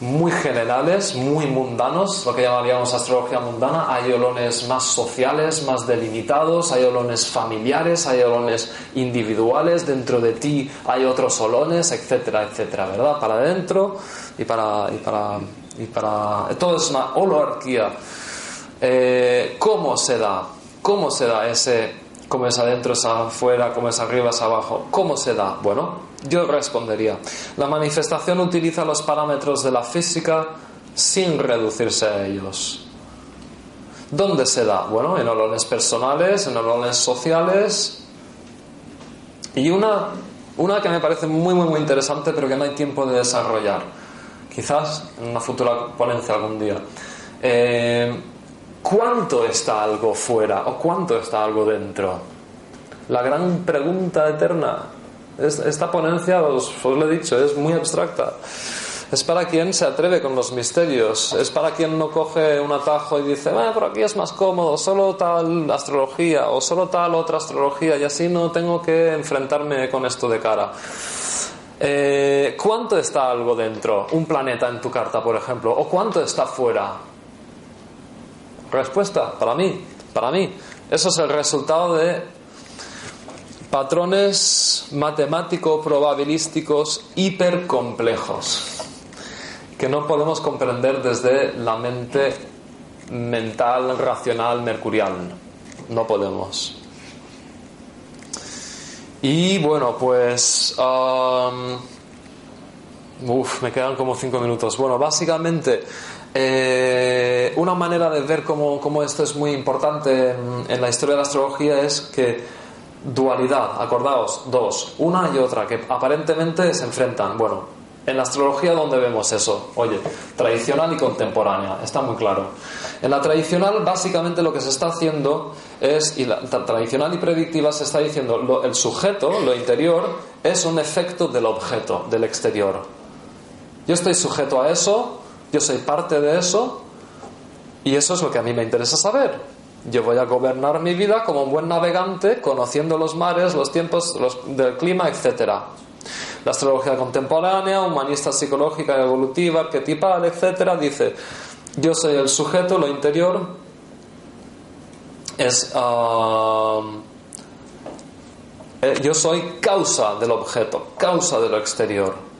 Speaker 1: muy generales, muy mundanos, lo que llamaríamos astrología mundana. Hay olones más sociales, más delimitados, hay olones familiares, hay olones individuales, dentro de ti hay otros olones, etcétera, etcétera, ¿verdad? Para adentro y para, y para, y para... Todo es una holarquía. Eh, ¿Cómo se da? ¿Cómo se da ese cómo es adentro, es afuera, cómo es arriba, es abajo? ¿Cómo se da? Bueno, yo respondería, la manifestación utiliza los parámetros de la física sin reducirse a ellos. ¿Dónde se da? Bueno, en olones personales, en olones sociales. Y una, una que me parece muy, muy, interesante, pero que no hay tiempo de desarrollar. Quizás en una futura ponencia algún día. Eh, ¿Cuánto está algo fuera o cuánto está algo dentro? La gran pregunta eterna. Esta ponencia, os, os lo he dicho, es muy abstracta. Es para quien se atreve con los misterios. Es para quien no coge un atajo y dice, bueno, por aquí es más cómodo, solo tal astrología o solo tal otra astrología y así no tengo que enfrentarme con esto de cara. Eh, ¿Cuánto está algo dentro? Un planeta en tu carta, por ejemplo. ¿O cuánto está fuera? Respuesta, para mí, para mí. Eso es el resultado de patrones matemático-probabilísticos hipercomplejos que no podemos comprender desde la mente mental, racional, mercurial. No podemos. Y bueno, pues... Uf, me quedan como cinco minutos. Bueno, básicamente eh, una manera de ver cómo, esto es muy importante en, la historia de la astrología es que dualidad, acordaos, dos, una y otra, que aparentemente se enfrentan. Bueno, en la astrología donde vemos eso, oye, tradicional y contemporánea, está muy claro. En la tradicional básicamente lo que se está haciendo es, y la, tradicional y predictiva se está diciendo, el sujeto, lo interior, es un efecto del objeto, del exterior. Yo estoy sujeto a eso, yo soy parte de eso y eso es lo que a mí me interesa saber. Yo voy a gobernar mi vida como un buen navegante, conociendo los mares, los tiempos del clima, etc. La astrología contemporánea, humanista, psicológica, evolutiva, arquetipal, etc. dice, yo soy el sujeto, lo interior es... Ah, eh, yo soy causa del objeto, causa de lo exterior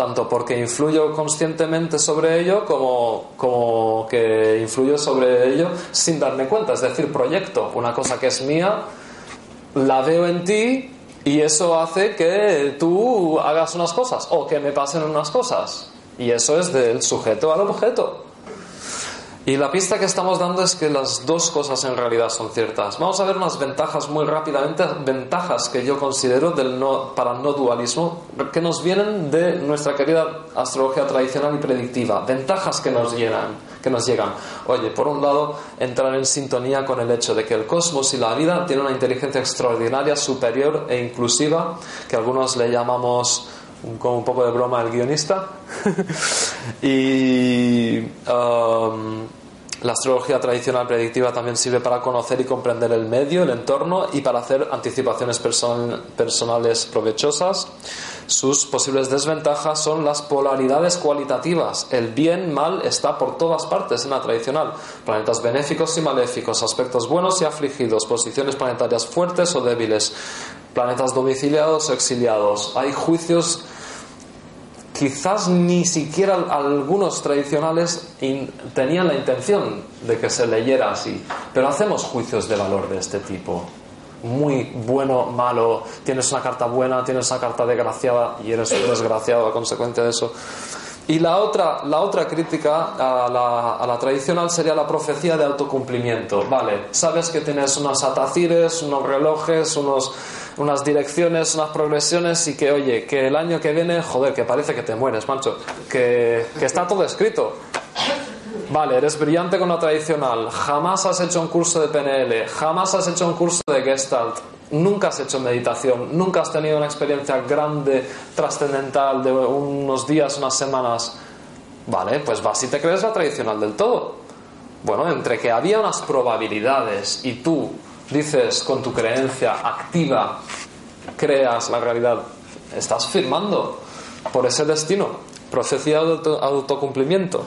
Speaker 1: tanto porque influyo conscientemente sobre ello como, como que influyo sobre ello sin darme cuenta. Es decir, proyecto una cosa que es mía, la veo en ti y eso hace que tú hagas unas cosas o que me pasen unas cosas. Y eso es del sujeto al objeto. Y la pista que estamos dando es que las dos cosas en realidad son ciertas. Vamos a ver unas ventajas muy rápidamente, ventajas que yo considero del no, para no dualismo, que nos vienen de nuestra querida astrología tradicional y predictiva. Ventajas que nos llegan, que nos llegan. Oye, por un lado, entrar en sintonía con el hecho de que el cosmos y la vida tienen una inteligencia extraordinaria, superior e inclusiva, que algunos le llamamos con un poco de broma el guionista. y um, la astrología tradicional predictiva también sirve para conocer y comprender el medio, el entorno y para hacer anticipaciones personales provechosas. Sus posibles desventajas son las polaridades cualitativas. El bien, mal está por todas partes en la tradicional. Planetas benéficos y maléficos, aspectos buenos y afligidos, posiciones planetarias fuertes o débiles, planetas domiciliados o exiliados. Hay juicios quizás ni siquiera algunos tradicionales tenían la intención de que se leyera así, pero hacemos juicios de valor de este tipo. Muy bueno, malo, tienes una carta buena, tienes una carta desgraciada y eres un desgraciado a consecuencia de eso. Y la otra, la otra crítica a la, a la, tradicional sería la profecía de autocumplimiento. Vale, sabes que tienes unos atacires, unos relojes, unos unas direcciones, unas progresiones y que, oye, que el año que viene, joder, que parece que te mueres, macho, que, que está todo escrito. Vale, eres brillante con lo tradicional, jamás has hecho un curso de PNL, jamás has hecho un curso de Gestalt, nunca has hecho meditación, nunca has tenido una experiencia grande, trascendental de unos días, unas semanas. Vale, pues vas y te crees la tradicional del todo. Bueno, entre que había unas probabilidades y tú dices con tu creencia activa, creas la realidad, estás firmando por ese destino. Profecía de auto- autocumplimiento.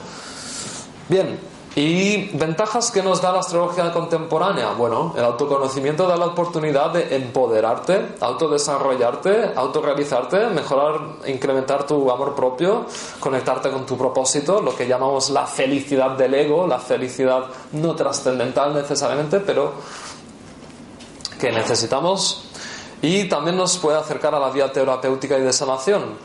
Speaker 1: Bien, ¿y ventajas que nos da la astrología contemporánea? Bueno, el autoconocimiento da la oportunidad de empoderarte, autodesarrollarte, autorrealizarte, mejorar, incrementar tu amor propio, conectarte con tu propósito, lo que llamamos la felicidad del ego, la felicidad no trascendental necesariamente, pero que necesitamos y también nos puede acercar a la vía terapéutica y de sanación.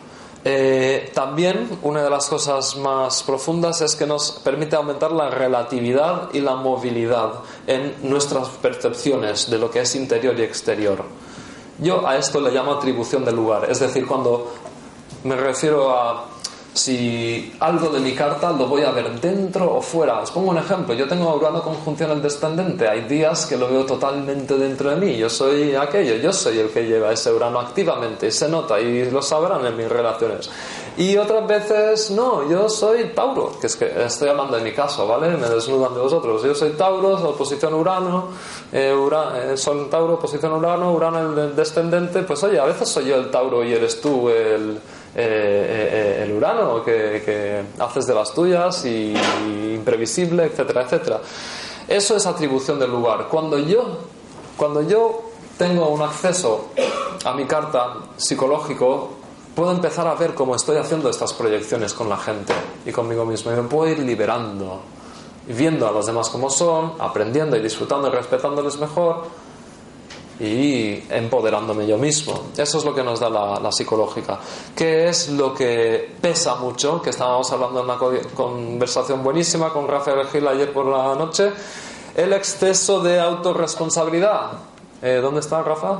Speaker 1: Eh, también una de las cosas más profundas es que nos permite aumentar la relatividad y la movilidad en nuestras percepciones de lo que es interior y exterior. Yo a esto le llamo atribución del lugar, es decir, cuando me refiero a si algo de mi carta lo voy a ver dentro o fuera. Os pongo un ejemplo. Yo tengo Urano conjunción el descendente. Hay días que lo veo totalmente dentro de mí. Yo soy aquello. Yo soy el que lleva ese Urano activamente. Se nota y lo sabrán en mis relaciones. Y otras veces no. Yo soy Tauro. Que es que estoy hablando de mi caso, ¿vale? Me desnudan de vosotros. Yo soy Tauro, oposición Urano. Eh, Ura- eh, Tauro, oposición Urano. Urano el descendente. Pues oye, a veces soy yo el Tauro y eres tú el eh, eh, el Urano que, que haces de las tuyas y, imprevisible, etcétera, etcétera. Eso es atribución del lugar. Cuando yo, cuando yo tengo un acceso a mi carta psicológico, puedo empezar a ver cómo estoy haciendo estas proyecciones con la gente y conmigo mismo y me puedo ir liberando, viendo a los demás como son, aprendiendo y disfrutando y respetándoles mejor y empoderándome yo mismo. Eso es lo que nos da la, psicológica. ¿Qué es lo que pesa mucho? Que estábamos hablando en una co- conversación buenísima con Rafael Gil ayer por la noche. El exceso de autorresponsabilidad. Eh, ¿Dónde está Rafa?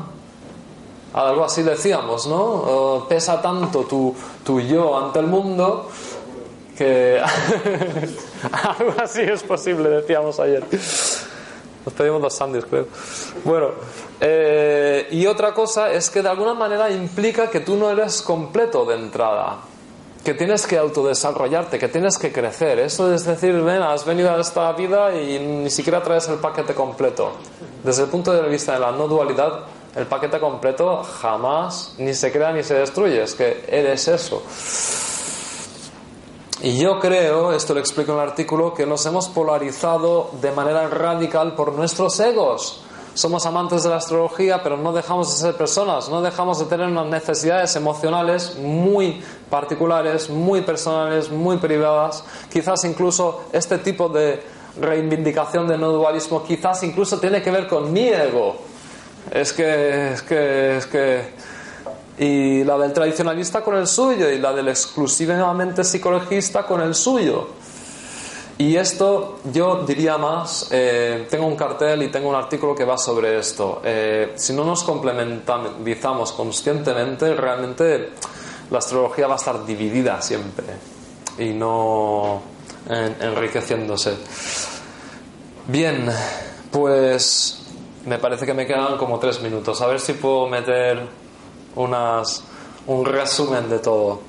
Speaker 1: Algo así decíamos, ¿no? Pesa tanto tu, tu yo ante el mundo que algo así es posible, decíamos ayer. Nos pedimos dos sándwiches, creo. Bueno, eh, y otra cosa es que de alguna manera implica que tú no eres completo de entrada. Que tienes que autodesarrollarte, que tienes que crecer. Eso es decir, has venido a esta vida y ni siquiera traes el paquete completo. Desde el punto de vista de la no dualidad, el paquete completo jamás ni se crea ni se destruye. Es que eres eso. Y yo creo, esto lo explico en el artículo, que nos hemos polarizado de manera radical por nuestros egos. Somos amantes de la astrología, pero no dejamos de ser personas, no dejamos de tener unas necesidades emocionales muy particulares, muy personales, muy privadas. Quizás incluso este tipo de reivindicación de no dualismo, quizás incluso tiene que ver con mi ego. Es que, es que, es que y la del tradicionalista con el suyo y la del exclusivamente psicologista con el suyo. Y esto yo diría más, eh, tengo un cartel y tengo un artículo que va sobre esto. Eh, si no nos complementamos conscientemente, realmente la astrología va a estar dividida siempre y no en- enriqueciéndose. Bien, pues me parece que me quedan como tres minutos. A ver si puedo meter unas, un resumen de todo.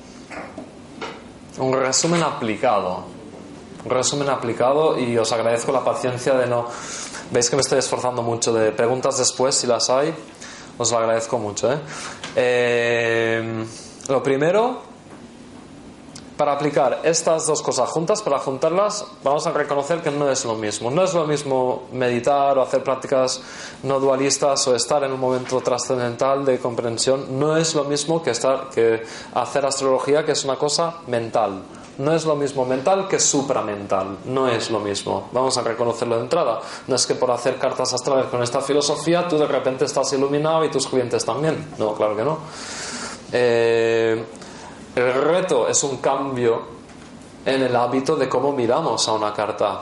Speaker 1: Un resumen aplicado. Un resumen aplicado y os agradezco la paciencia de no... Veis que me estoy esforzando mucho de preguntas después, si las hay. Os lo agradezco mucho. ¿eh? Eh, lo primero, para aplicar estas dos cosas juntas, para juntarlas, vamos a reconocer que no es lo mismo. No es lo mismo meditar o hacer prácticas no dualistas o estar en un momento trascendental de comprensión. No es lo mismo que, estar, que hacer astrología, que es una cosa mental. No es lo mismo mental que supramental. No es lo mismo. Vamos a reconocerlo de entrada. No es que por hacer cartas astrales con esta filosofía tú de repente estás iluminado y tus clientes también. No, claro que no. Eh, el reto es un cambio en el hábito de cómo miramos a una carta.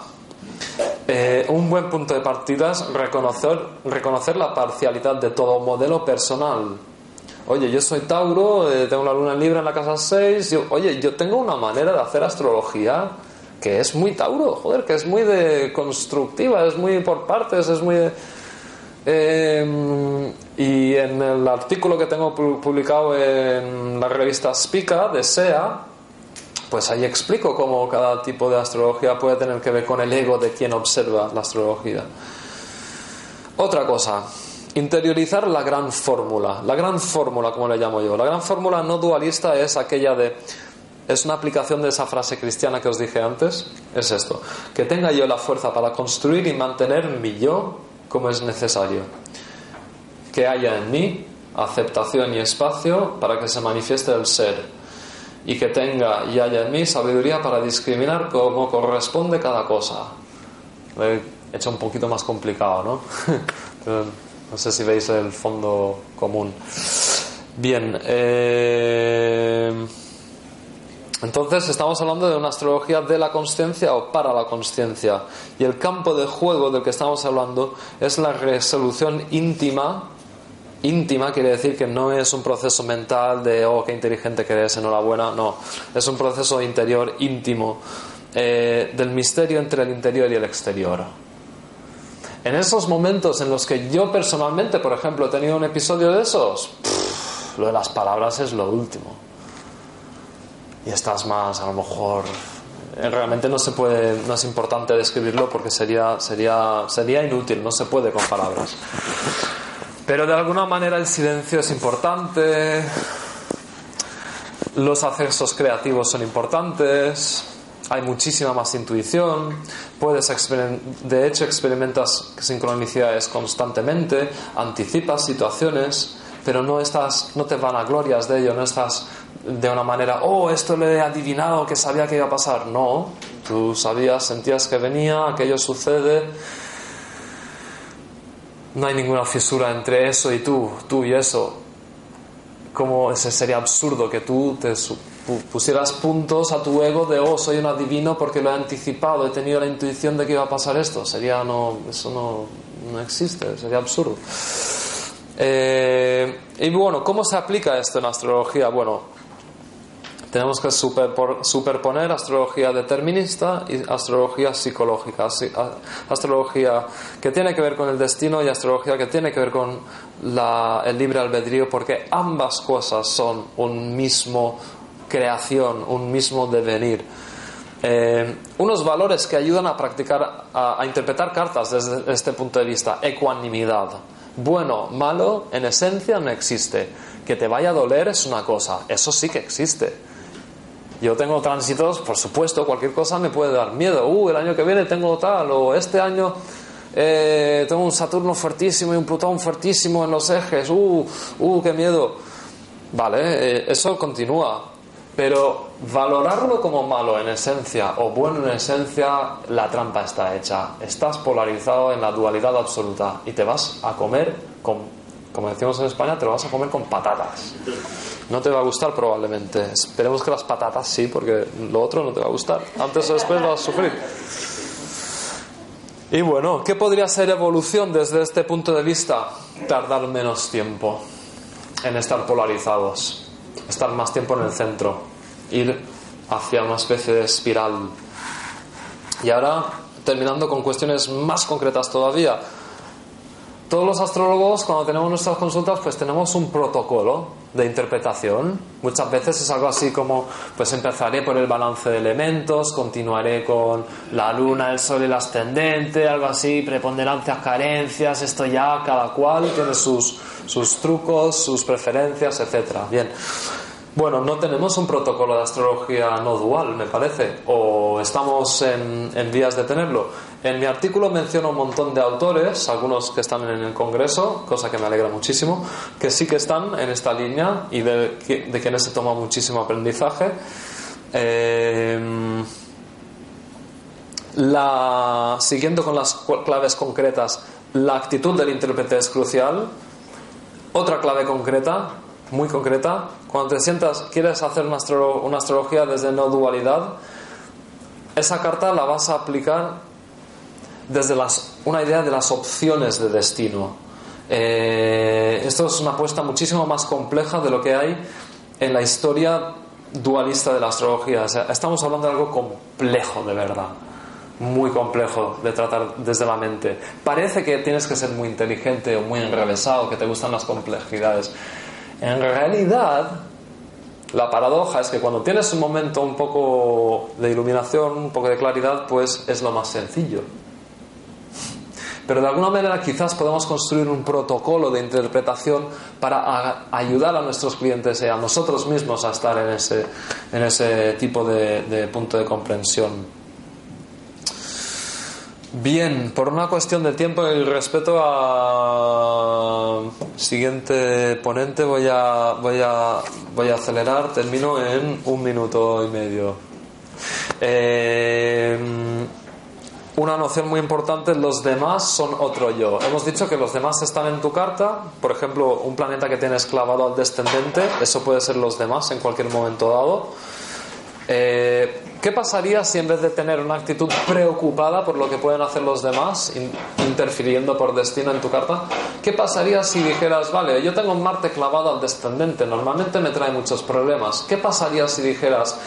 Speaker 1: Eh, un buen punto de partida es reconocer, reconocer la parcialidad de todo modelo personal. Oye, yo soy Tauro, eh, tengo la luna en Libra en la casa 6. Yo, oye, yo tengo una manera de hacer astrología que es muy Tauro, joder, que es muy de constructiva, es muy por partes, es muy de, eh, y en el artículo que tengo pu- publicado en la revista Spica de SEA, pues ahí explico cómo cada tipo de astrología puede tener que ver con el ego de quien observa la astrología. Otra cosa, interiorizar la gran fórmula. La gran fórmula, como le llamo yo. La gran fórmula no dualista es aquella de es una aplicación de esa frase cristiana que os dije antes, es esto, que tenga yo la fuerza para construir y mantener mi yo como es necesario, que haya en mí aceptación y espacio para que se manifieste el ser y que tenga y haya en mí sabiduría para discriminar como corresponde cada cosa. Lo he hecho un poquito más complicado, ¿no? No sé si veis el fondo común. Bien, eh, entonces estamos hablando de una astrología de la consciencia o para la consciencia. Y el campo de juego del que estamos hablando es la resolución íntima. Íntima quiere decir que no es un proceso mental de, oh, qué inteligente que eres, enhorabuena. No, es un proceso interior, íntimo, eh, del misterio entre el interior y el exterior. En esos momentos en los que yo personalmente, por ejemplo, he tenido un episodio de esos, lo de las palabras es lo último y estás más a lo mejor eh, realmente no se puede no es importante describirlo porque sería sería sería inútil no se puede con palabras. Pero de alguna manera el silencio es importante los accesos creativos son importantes hay muchísima más intuición puedes de hecho experimentas sincronicidades constantemente anticipas situaciones pero no estás no te vanaglorias de ello no estás de una manera, oh, esto lo he adivinado, que sabía que iba a pasar. No, tú sabías, sentías que venía, aquello sucede. No hay ninguna fisura entre eso y tú, tú y eso. Como sería absurdo que tú te pusieras puntos a tu ego de, oh, soy un adivino porque lo he anticipado, he tenido la intuición de que iba a pasar esto. Sería, no, eso no, no existe, sería absurdo. Eh, y bueno, ¿cómo se aplica esto en astrología? Bueno, tenemos que superponer astrología determinista y astrología psicológica. Astrología que tiene que ver con el destino y astrología que tiene que ver con el libre albedrío, porque ambas cosas son un mismo creación, un mismo devenir. Eh, unos valores que ayudan a practicar, a, a interpretar cartas desde este punto de vista. Ecuanimidad. Bueno, malo, en esencia no existe. Que te vaya a doler es una cosa, eso sí que existe. Yo tengo tránsitos, por supuesto, cualquier cosa me puede dar miedo. Uh, el año que viene tengo tal, o este año eh, tengo un Saturno fuertísimo y un Plutón fuertísimo en los ejes. Uh, uh, qué miedo. Vale, eh, eso continúa. Pero valorarlo como malo en esencia o bueno en esencia, la trampa está hecha. Estás polarizado en la dualidad absoluta y te vas a comer con, como decimos en España, te lo vas a comer con patatas. No te va a gustar probablemente. Esperemos que las patatas sí, porque lo otro no te va a gustar. Antes o después vas a sufrir. Y bueno, ¿qué podría ser evolución desde este punto de vista? Tardar menos tiempo en estar polarizados, estar más tiempo en el centro, ir hacia una especie de espiral. Y ahora, terminando con cuestiones más concretas todavía, todos los astrólogos cuando tenemos nuestras consultas pues tenemos un protocolo de interpretación. Muchas veces es algo así como pues empezaré por el balance de elementos continuaré con la luna el sol y el ascendente algo así preponderancias carencias esto ya cada cual tiene sus sus trucos sus preferencias etcétera. Bien bueno, no tenemos un protocolo de astrología no dual, me parece, o estamos en, vías de tenerlo. En mi artículo menciono un montón de autores, algunos que están en el Congreso, cosa que me alegra muchísimo, que sí que están en esta línea y de, de quienes se toma muchísimo aprendizaje. Eh, la, siguiendo con las claves concretas, la actitud del intérprete es crucial. Otra clave concreta, muy concreta, cuando te sientas, quieres hacer una, astro, una astrología desde no dualidad, esa carta la vas a aplicar desde las, una idea de las opciones de destino. Eh, esto es una apuesta muchísimo más compleja de lo que hay en la historia dualista de la astrología. Estamos hablando de algo complejo, de verdad. Muy complejo de tratar desde la mente. Parece que tienes que ser muy inteligente o muy enrevesado, que te gustan las complejidades. En realidad, la paradoja es que cuando tienes un momento un poco de iluminación, un poco de claridad, pues es lo más sencillo. pero de alguna manera quizás podemos construir un protocolo de interpretación para ayudar a nuestros clientes y a nosotros mismos a estar en ese, en ese tipo de punto de comprensión. Bien, por una cuestión de tiempo y respeto a siguiente ponente voy a, voy a, voy a acelerar, termino en un minuto y medio. Eh, una noción muy importante, los demás son otro yo. Hemos dicho que los demás están en tu carta, por ejemplo, un planeta que tienes clavado al descendente, eso puede ser los demás en cualquier momento dado. Eh, ¿Qué pasaría si en vez de tener una actitud preocupada por lo que pueden hacer los demás, in- interfiriendo por destino en tu carta, qué pasaría si dijeras, vale, yo tengo un Marte clavado al descendente, normalmente me trae muchos problemas? ¿Qué pasaría si dijeras,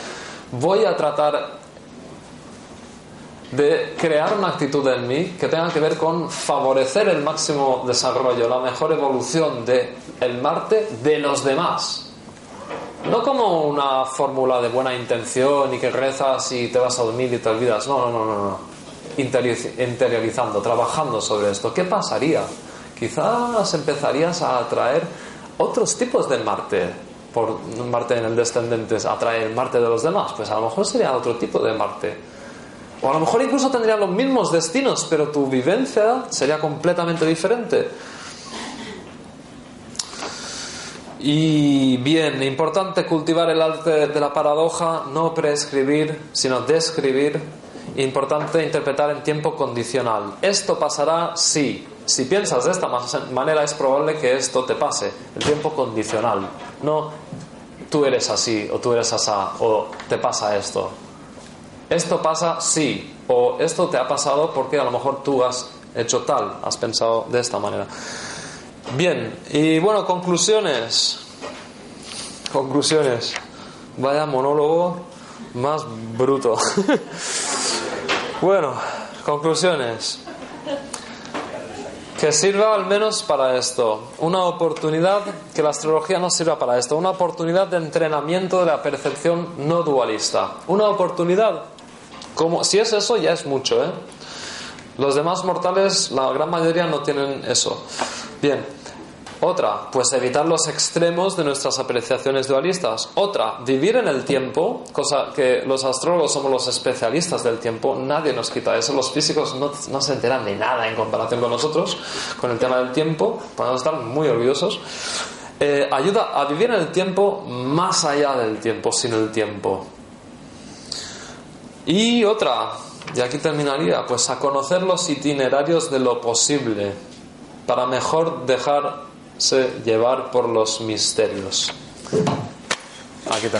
Speaker 1: voy a tratar de crear una actitud en mí que tenga que ver con favorecer el máximo desarrollo, la mejor evolución de el Marte de los demás? No como una fórmula de buena intención y que rezas y te vas a dormir y te olvidas. No, no, no, no. no. Interioriz- Interiorizando, trabajando sobre esto. ¿Qué pasaría? Quizás empezarías a atraer otros tipos de Marte. Por Marte en el descendente atrae el Marte de los demás. Pues a lo mejor sería otro tipo de Marte. O a lo mejor incluso tendrían los mismos destinos, pero tu vivencia sería completamente diferente. Y bien, importante cultivar el arte de la paradoja, no prescribir, sino describir. Importante interpretar en tiempo condicional. Esto pasará si. Si piensas de esta manera es probable que esto te pase. El tiempo condicional. No tú eres así o tú eres asá o te pasa esto. Esto pasa si o esto te ha pasado porque a lo mejor tú has hecho tal, has pensado de esta manera. Bien, y bueno, conclusiones. Conclusiones. Vaya monólogo más bruto. bueno, conclusiones. Que sirva al menos para esto. Una oportunidad, que la astrología no sirva para esto. Una oportunidad de entrenamiento de la percepción no dualista. Una oportunidad. Como, si es eso, ya es mucho, ¿eh? Los demás mortales, la gran mayoría no tienen eso. Bien. Otra, pues evitar los extremos de nuestras apreciaciones dualistas. Otra, vivir en el tiempo, cosa que los astrólogos somos los especialistas del tiempo, nadie nos quita eso. Los físicos no, no se enteran de nada en comparación con nosotros, con el tema del tiempo, podemos estar muy orgullosos. Eh, ayuda a vivir en el tiempo más allá del tiempo, sin el tiempo. Y otra, y aquí terminaría, pues a conocer los itinerarios de lo posible para mejor dejarse llevar por los misterios. Aquí está.